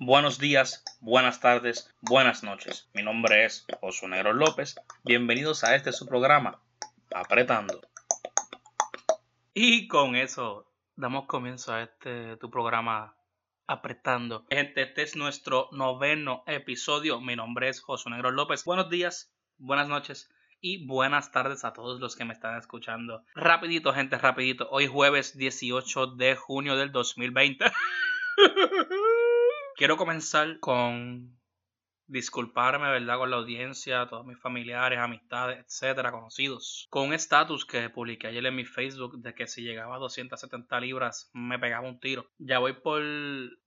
Buenos días, buenas tardes, buenas noches. Mi nombre es Josué Negro López. Bienvenidos a este su programa, Apretando. Y con eso damos comienzo a este tu programa Apretando. Gente, este es nuestro noveno episodio. Mi nombre es Josué Negro López. Buenos días, buenas noches y buenas tardes a todos los que me están escuchando. Rapidito, gente, rapidito. Hoy jueves 18 de junio del 2020. Quiero comenzar con disculparme, ¿verdad? Con la audiencia, todos mis familiares, amistades, etcétera, conocidos. Con un estatus que publiqué ayer en mi Facebook de que si llegaba a 270 libras me pegaba un tiro. Ya voy por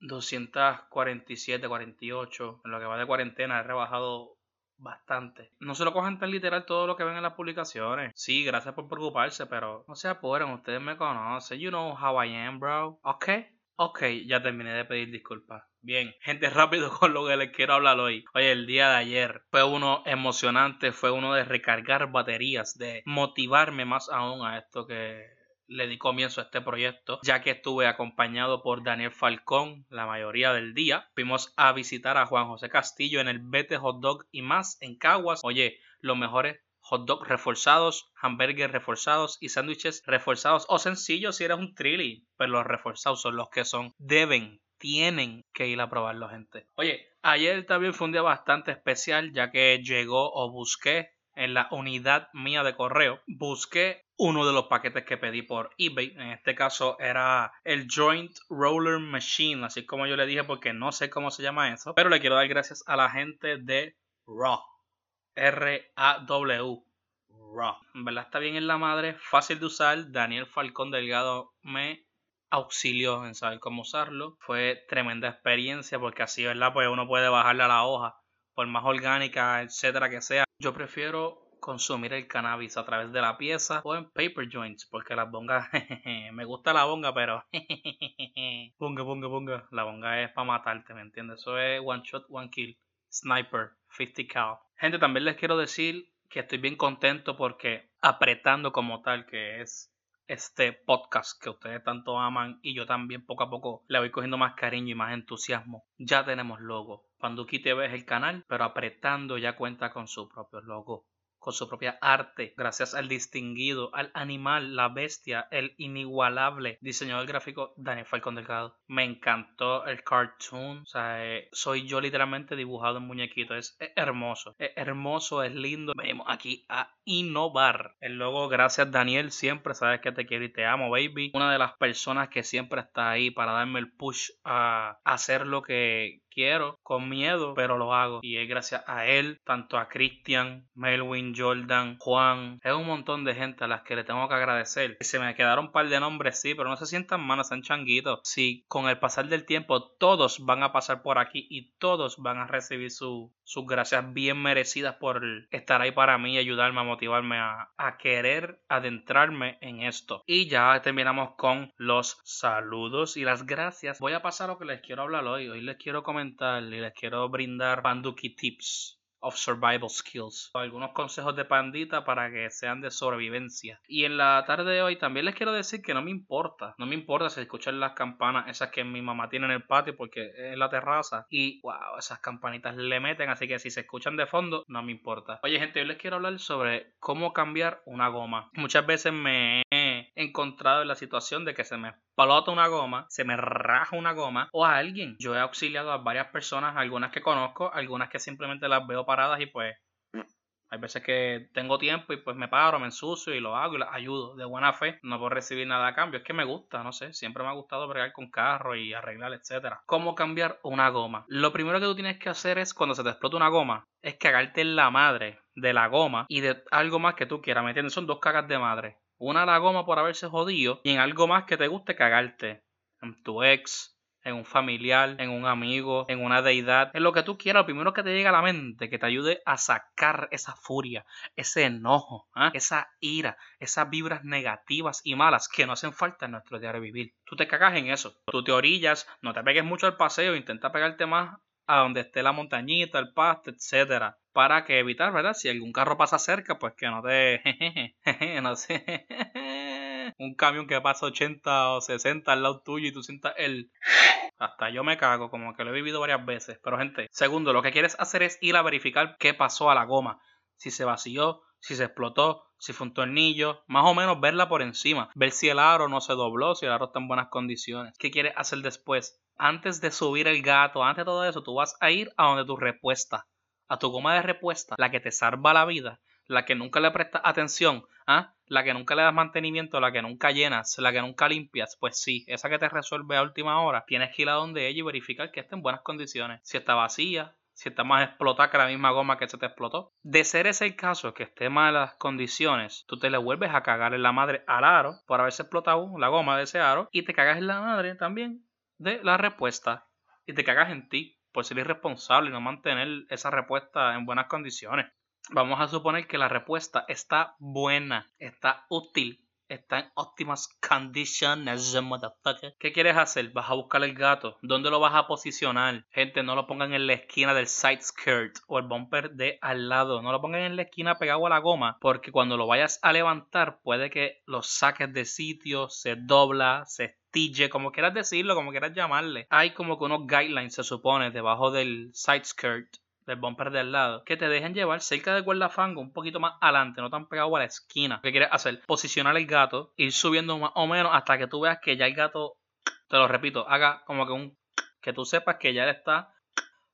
247, 48. En lo que va de cuarentena he rebajado bastante. No se lo cojan tan literal todo lo que ven en las publicaciones. Sí, gracias por preocuparse, pero no se apuren, ustedes me conocen. You know how I am, bro. ¿Ok? Ok, ya terminé de pedir disculpas. Bien, gente, rápido con lo que les quiero hablar hoy. Oye, el día de ayer fue uno emocionante, fue uno de recargar baterías, de motivarme más aún a esto que le di comienzo a este proyecto, ya que estuve acompañado por Daniel Falcón la mayoría del día. Fuimos a visitar a Juan José Castillo en el Bete Hot Dog y más en Caguas. Oye, los mejores hot dog reforzados, hamburgues reforzados y sándwiches reforzados o sencillos si eres un trilly, pero los reforzados son los que son. Deben, tienen que ir a probarlo, gente. Oye, ayer también fue un día bastante especial ya que llegó o busqué en la unidad mía de correo, busqué uno de los paquetes que pedí por eBay. En este caso era el Joint Roller Machine, así como yo le dije porque no sé cómo se llama eso, pero le quiero dar gracias a la gente de Raw. R-A-W. Raw. En verdad está bien en la madre, fácil de usar. Daniel Falcón Delgado me auxilió en saber cómo usarlo. Fue tremenda experiencia porque así, ¿verdad? Pues uno puede bajarle a la hoja, por más orgánica, etcétera que sea. Yo prefiero consumir el cannabis a través de la pieza o en paper joints, porque las bongas, me gusta la bonga, pero bonga, bonga, bonga, la bonga es para matarte, ¿me entiendes? Eso es one shot, one kill, sniper, 50 cal. Gente, también les quiero decir que estoy bien contento porque apretando como tal, que es este podcast que ustedes tanto aman y yo también poco a poco le voy cogiendo más cariño y más entusiasmo. Ya tenemos logo. Panduki TV es el canal, pero apretando ya cuenta con su propio logo con su propia arte, gracias al distinguido, al animal, la bestia, el inigualable diseñador gráfico Daniel Falcón Delgado. Me encantó el cartoon, o sea, eh, soy yo literalmente dibujado en muñequito, es, hermoso, es hermoso, es lindo. Venimos aquí a innovar. El logo, gracias Daniel, siempre sabes que te quiero y te amo, baby. Una de las personas que siempre está ahí para darme el push a hacer lo que quiero, con miedo, pero lo hago. Y es gracias a él, tanto a Christian, Melwin, Jordan, Juan, es un montón de gente a las que le tengo que agradecer. Se me quedaron un par de nombres, sí, pero no se sientan manos, sean changuitos. Sí, con el pasar del tiempo todos van a pasar por aquí y todos van a recibir su, sus gracias bien merecidas por estar ahí para mí y ayudarme a motivarme a, a querer adentrarme en esto. Y ya terminamos con los saludos y las gracias. Voy a pasar a lo que les quiero hablar hoy. Hoy les quiero comentar y les quiero brindar Panduki Tips of Survival Skills. Algunos consejos de pandita para que sean de sobrevivencia. Y en la tarde de hoy también les quiero decir que no me importa. No me importa si escuchan las campanas, esas que mi mamá tiene en el patio porque es la terraza. Y wow, esas campanitas le meten. Así que si se escuchan de fondo, no me importa. Oye, gente, hoy les quiero hablar sobre cómo cambiar una goma. Muchas veces me encontrado en la situación de que se me palota una goma, se me raja una goma o a alguien. Yo he auxiliado a varias personas, algunas que conozco, algunas que simplemente las veo paradas y pues hay veces que tengo tiempo y pues me paro, me ensucio y lo hago y las ayudo de buena fe. No puedo recibir nada a cambio. Es que me gusta, no sé. Siempre me ha gustado bregar con carro y arreglar, etcétera. ¿Cómo cambiar una goma? Lo primero que tú tienes que hacer es cuando se te explota una goma, es cagarte en la madre de la goma y de algo más que tú quieras. ¿Me entiendes? Son dos cagas de madre. Una a la goma por haberse jodido y en algo más que te guste cagarte. En tu ex, en un familiar, en un amigo, en una deidad, en lo que tú quieras, lo primero que te llega a la mente, que te ayude a sacar esa furia, ese enojo, ¿ah? esa ira, esas vibras negativas y malas que no hacen falta en nuestro diario vivir. Tú te cagas en eso, tú te orillas, no te pegues mucho al paseo, intenta pegarte más a donde esté la montañita, el pasto, etcétera, para que evitar, ¿verdad? Si algún carro pasa cerca, pues que no te no sé un camión que pasa 80 o 60 al lado tuyo y tú sientas el... Hasta yo me cago, como que lo he vivido varias veces. Pero gente, segundo, lo que quieres hacer es ir a verificar qué pasó a la goma. Si se vació, si se explotó, si fue un tornillo, más o menos verla por encima, ver si el aro no se dobló, si el aro está en buenas condiciones. ¿Qué quieres hacer después? Antes de subir el gato, antes de todo eso, tú vas a ir a donde tu repuesta, a tu goma de repuesta, la que te salva la vida, la que nunca le prestas atención, ¿ah? la que nunca le das mantenimiento, la que nunca llenas, la que nunca limpias, pues sí, esa que te resuelve a última hora, tienes que ir a donde ella y verificar que esté en buenas condiciones. Si está vacía, si está más explotada que la misma goma que se te explotó. De ser ese el caso, que esté mal las condiciones, tú te le vuelves a cagar en la madre al aro por haberse explotado la goma de ese aro y te cagas en la madre también de la respuesta y te cagas en ti por ser irresponsable y no mantener esa respuesta en buenas condiciones. Vamos a suponer que la respuesta está buena, está útil, está en óptimas condiciones, motherfucker. ¿Qué quieres hacer? Vas a buscar el gato. ¿Dónde lo vas a posicionar? Gente, no lo pongan en la esquina del side skirt o el bumper de al lado. No lo pongan en la esquina pegado a la goma, porque cuando lo vayas a levantar puede que lo saques de sitio, se dobla, se estille, como quieras decirlo, como quieras llamarle. Hay como que unos guidelines, se supone, debajo del side skirt del bumper del lado, que te dejen llevar cerca del guardafango, un poquito más adelante, no tan pegado a la esquina. ¿Qué quieres hacer? Posicionar el gato, ir subiendo más o menos hasta que tú veas que ya el gato, te lo repito, haga como que un que tú sepas que ya él está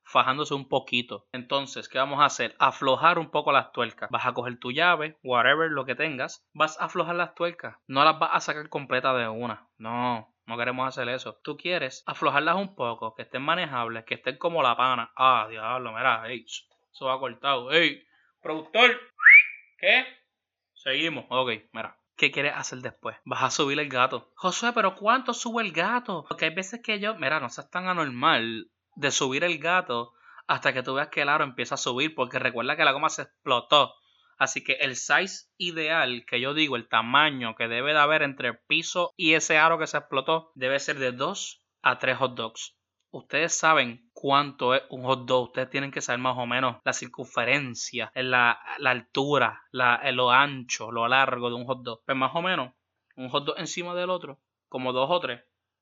fajándose un poquito. Entonces, ¿qué vamos a hacer? Aflojar un poco las tuercas. Vas a coger tu llave, whatever lo que tengas, vas a aflojar las tuercas. No las vas a sacar completa de una. No, no queremos hacer eso. Tú quieres aflojarlas un poco, que estén manejables, que estén como la pana. Ah, diablo, mira, ey, eso va cortado. Ey, productor, ¿qué? Seguimos. Ok, mira. ¿Qué quieres hacer después? Vas a subir el gato. Josué, pero ¿cuánto sube el gato? Porque hay veces que yo, mira, no seas tan anormal de subir el gato hasta que tú veas que el aro empieza a subir, porque recuerda que la goma se explotó. Así que el size ideal que yo digo, el tamaño que debe de haber entre el piso y ese aro que se explotó, debe ser de 2 a 3 hot dogs. Ustedes saben cuánto es un hot dog. Ustedes tienen que saber más o menos la circunferencia, la, la altura, la, lo ancho, lo largo de un hot dog. Pues más o menos, un hot dog encima del otro, como dos o tres.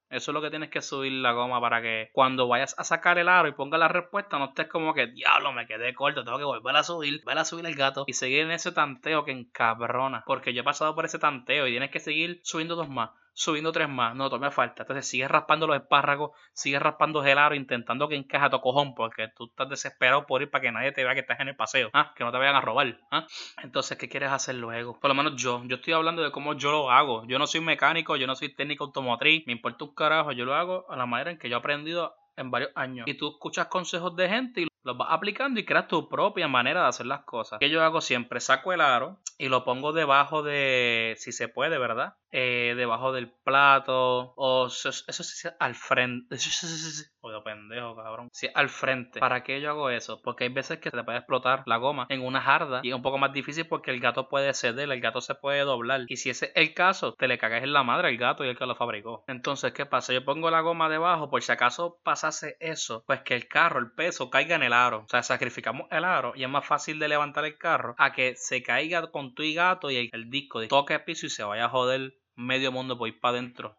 Eso es lo que tienes que subir la goma para que cuando vayas a sacar el aro y ponga la respuesta, no estés como que, diablo, me quedé corto, tengo que volver a subir, volver a subir el gato y seguir en ese tanteo que encabrona. Porque yo he pasado por ese tanteo y tienes que seguir subiendo dos más subiendo tres más. No, todavía falta. Entonces sigues raspando los espárragos, sigues raspando el intentando que encaje a tu cojón, porque tú estás desesperado por ir para que nadie te vea que estás en el paseo. ¿ah? Que no te vayan a robar. ¿ah? Entonces, ¿qué quieres hacer luego? Por lo menos yo. Yo estoy hablando de cómo yo lo hago. Yo no soy mecánico, yo no soy técnico automotriz. Me importa un carajo. Yo lo hago a la manera en que yo he aprendido en varios años. Y tú escuchas consejos de gente y los vas aplicando y creas tu propia manera de hacer las cosas. Que yo hago siempre, saco el aro y lo pongo debajo de, si se puede, ¿verdad? Eh, debajo del plato o eso, sí al frente. Pendejo, cabrón. Sí, al frente. ¿Para qué yo hago eso? Porque hay veces que se te puede explotar la goma en una jarda y es un poco más difícil porque el gato puede ceder, el gato se puede doblar. Y si ese es el caso, te le cagas en la madre al gato y el que lo fabricó. Entonces, ¿qué pasa? Yo pongo la goma debajo por si acaso pasase eso, pues que el carro, el peso caiga en el aro. O sea, sacrificamos el aro y es más fácil de levantar el carro a que se caiga con tu y gato y el, disco toque el piso y se vaya a joder medio mundo por ir para adentro.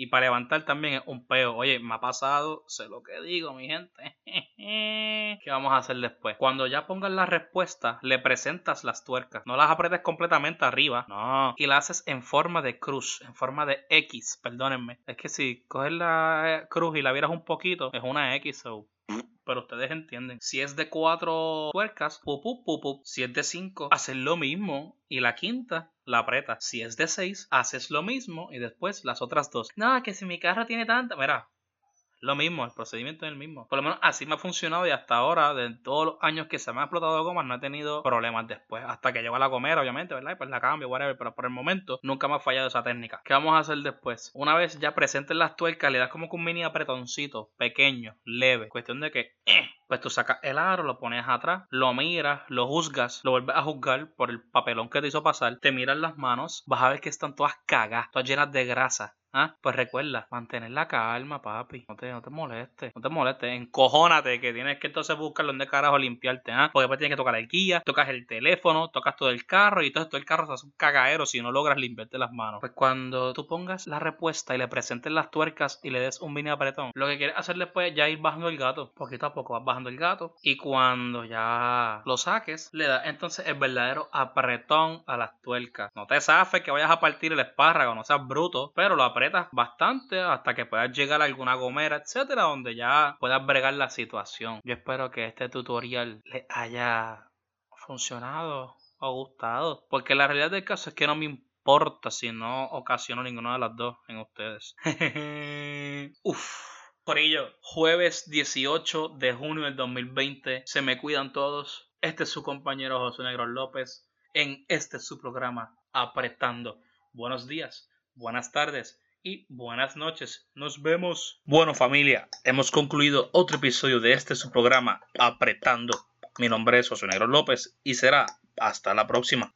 Y para levantar también es un peo. Oye, me ha pasado, sé lo que digo, mi gente. ¿Qué vamos a hacer después? Cuando ya pongas la respuesta, le presentas las tuercas. No las apretes completamente arriba. No. Y la haces en forma de cruz, en forma de X, perdónenme. Es que si coges la cruz y la vieras un poquito, es una X. So pero ustedes entienden. Si es de cuatro tuercas, pup, pup, Si es de cinco, haces lo mismo y la quinta la apretas. Si es de seis, haces lo mismo y después las otras dos. No, que si mi carro tiene tanta, mira, lo mismo, el procedimiento es el mismo. Por lo menos así me ha funcionado y hasta ahora, de todos los años que se me ha explotado gomas, no he tenido problemas después. Hasta que llego a la comer, obviamente, ¿verdad? Y pues la cambio, whatever. Pero por el momento nunca me ha fallado esa técnica. ¿Qué vamos a hacer después? Una vez ya presentes las tuercas, le das como que un mini apretoncito, pequeño, leve. Cuestión de que, eh, pues tú sacas el aro, lo pones atrás, lo miras, lo juzgas, lo vuelves a juzgar por el papelón que te hizo pasar, te miras las manos, vas a ver que están todas cagadas, todas llenas de grasa ¿Ah? Pues recuerda, mantener la calma, papi. No te, no te molestes, no te molestes. Encojónate que tienes que entonces buscar donde carajo limpiarte, ¿ah? Porque después tienes que tocar el guía, tocas el teléfono, tocas todo el carro y todo, todo el carro se hace un cagadero si no logras limpiarte las manos. Pues cuando tú pongas la respuesta y le presentes las tuercas y le des un mini apretón, lo que quieres hacer después es ya ir bajando el gato. Poquito a poco vas bajando el gato y cuando ya lo saques, le das entonces el verdadero apretón a las tuercas. No te zafes que vayas a partir el espárrago, no seas bruto, pero lo apretas bastante hasta que puedas llegar a alguna gomera, etcétera, donde ya puedas bregar la situación. Yo espero que este tutorial les haya funcionado o gustado, porque la realidad del caso es que no me importa si no ocasiono ninguna de las dos en ustedes. Uf. Por ello, jueves 18 de junio del 2020, se me cuidan todos. Este es su compañero José Negro López en este su programa Apretando. Buenos días, buenas tardes y buenas noches. Nos vemos. Bueno familia, hemos concluido otro episodio de este su programa Apretando. Mi nombre es José Negro López y será hasta la próxima.